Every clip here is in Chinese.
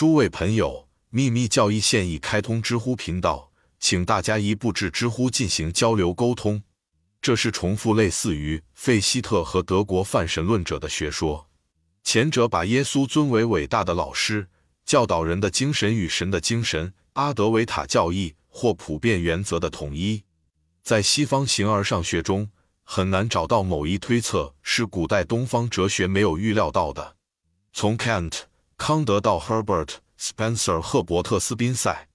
诸位朋友，秘密教义现已开通知乎频道，请大家一步至知乎进行交流沟通。这是重复类似于费希特和德国泛神论者的学说。前者把耶稣尊为伟大的老师，教导人的精神与神的精神，阿德维塔教义或普遍原则的统一。在西方形而上学中，很难找到某一推测是古代东方哲学没有预料到的。从 Kant。康德到 Herbert Spencer、赫伯特斯宾塞，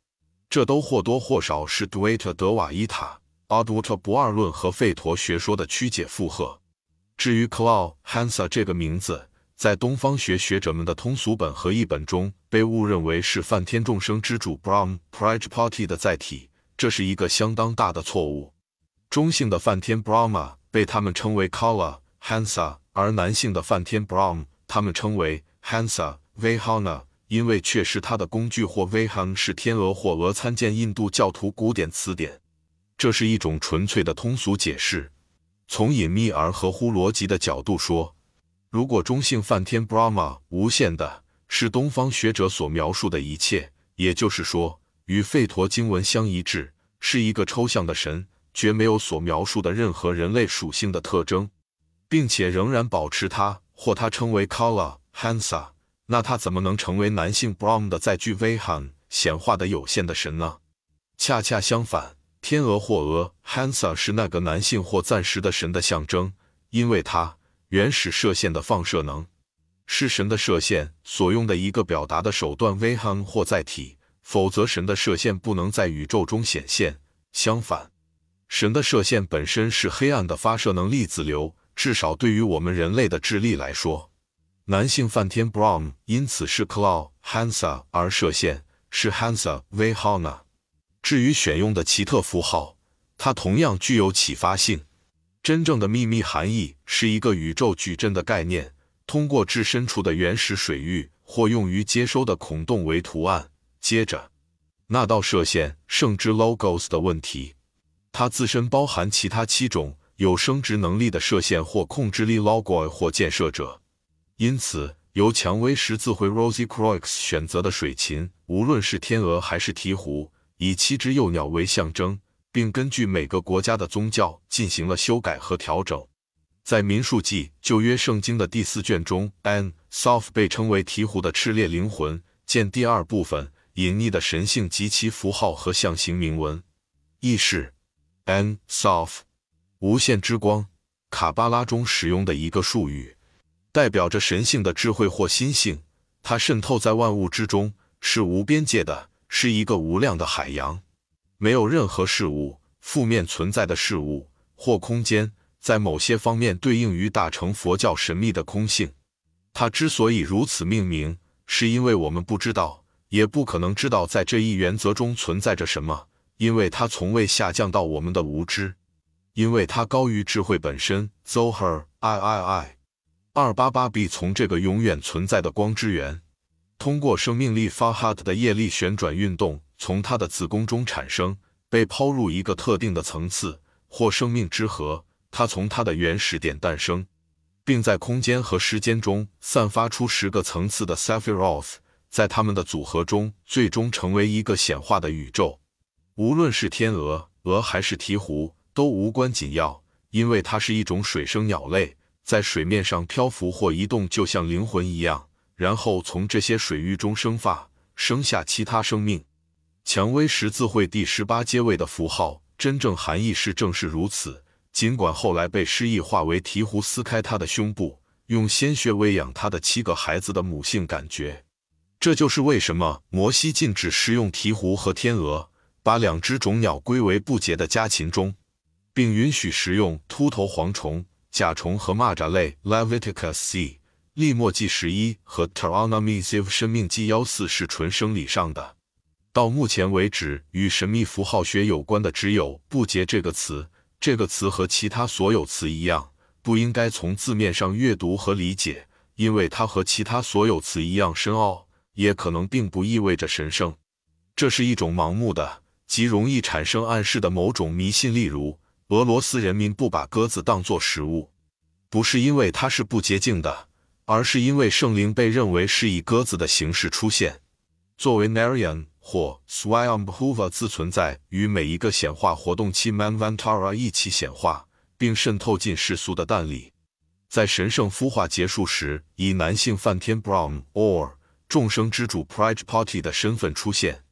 这都或多或少是杜维特德瓦伊塔、阿杜特不二论和费陀学说的曲解附和。至于 Klaus Hansa 这个名字，在东方学学者们的通俗本和译本中被误认为是梵天众生之主 Brahm Prajapati 的载体，这是一个相当大的错误。中性的梵天 Brahma 被他们称为 Kala Hansa，而男性的梵天 Brahm 他们称为 Hansa。Vahana，因为确实它的工具或 Vahan 是天鹅或鹅。参见印度教徒古典词典。这是一种纯粹的通俗解释。从隐秘而合乎逻辑的角度说，如果中性梵天 Brahma 无限的是东方学者所描述的一切，也就是说，与吠陀经文相一致，是一个抽象的神，绝没有所描述的任何人类属性的特征，并且仍然保持它或它称为 Kala Hansa。那他怎么能成为男性 Brahm 的载具 Vahan 显化的有限的神呢？恰恰相反，天鹅或鹅 Hansa 是那个男性或暂时的神的象征，因为它原始射线的放射能是神的射线所用的一个表达的手段 Vahan 或载体，否则神的射线不能在宇宙中显现。相反，神的射线本身是黑暗的发射能粒子流，至少对于我们人类的智力来说。男性梵天 Brahm 因此是 Klaus Hansa，而射线是 Hansa Vahana。至于选用的奇特符号，它同样具有启发性。真正的秘密含义是一个宇宙矩阵的概念，通过至深处的原始水域或用于接收的孔洞为图案。接着，那道射线圣之 Logos 的问题，它自身包含其他七种有生殖能力的射线或控制力 Logoi 或建设者。因此，由蔷薇十字会 Rosie Croix 选择的水禽，无论是天鹅还是鹈鹕，以七只幼鸟为象征，并根据每个国家的宗教进行了修改和调整。在民数记旧约圣经的第四卷中，An Sof 被称为鹈鹕的炽烈灵魂。见第二部分隐匿的神性及其符号和象形铭文。意是 An Sof 无限之光，卡巴拉中使用的一个术语。代表着神性的智慧或心性，它渗透在万物之中，是无边界的，是一个无量的海洋。没有任何事物，负面存在的事物或空间，在某些方面对应于大乘佛教神秘的空性。它之所以如此命名，是因为我们不知道，也不可能知道在这一原则中存在着什么，因为它从未下降到我们的无知，因为它高于智慧本身。Zohar I I I。二八八 b 从这个永远存在的光之源，通过生命力 Fahad 的叶力旋转运动，从它的子宫中产生，被抛入一个特定的层次或生命之河。它从它的原始点诞生，并在空间和时间中散发出十个层次的 Sephiroth，在它们的组合中，最终成为一个显化的宇宙。无论是天鹅、鹅还是鹈鹕，都无关紧要，因为它是一种水生鸟类。在水面上漂浮或移动，就像灵魂一样，然后从这些水域中生发，生下其他生命。蔷薇十字会第十八阶位的符号，真正含义是正是如此。尽管后来被诗意化为鹈鹕撕开它的胸部，用鲜血喂养它的七个孩子的母性感觉。这就是为什么摩西禁止食用鹈鹕和天鹅，把两只种鸟归为不洁的家禽中，并允许食用秃头蝗虫。甲虫和蚂蚱类 Leviticus C 利墨记十一和 t a r a n a m i s i v 生命记幺四是纯生理上的。到目前为止，与神秘符号学有关的只有“不洁”这个词。这个词和其他所有词一样，不应该从字面上阅读和理解，因为它和其他所有词一样深奥，也可能并不意味着神圣。这是一种盲目的、极容易产生暗示的某种迷信，例如。俄罗斯人民不把鸽子当作食物，不是因为它是不洁净的，而是因为圣灵被认为是以鸽子的形式出现。作为 Narayan 或 Swayambhuva 自存在，与每一个显化活动期 Manvantara 一起显化，并渗透进世俗的蛋里。在神圣孵化结束时，以男性梵天 Brahm or 众生之主 Prajapati 的身份出现，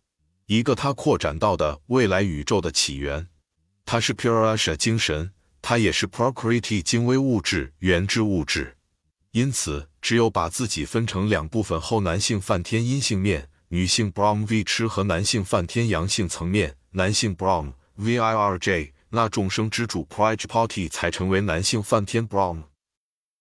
一个他扩展到的未来宇宙的起源。它是 Purusha 精神，它也是 Prakriti 精微物质原质物质。因此，只有把自己分成两部分后，男性梵天阴性面。女性 Brahm V 吃和男性梵天阳性层面，男性 Brahm Virj 那众生之主 Prajapati 才成为男性梵天 Brahm。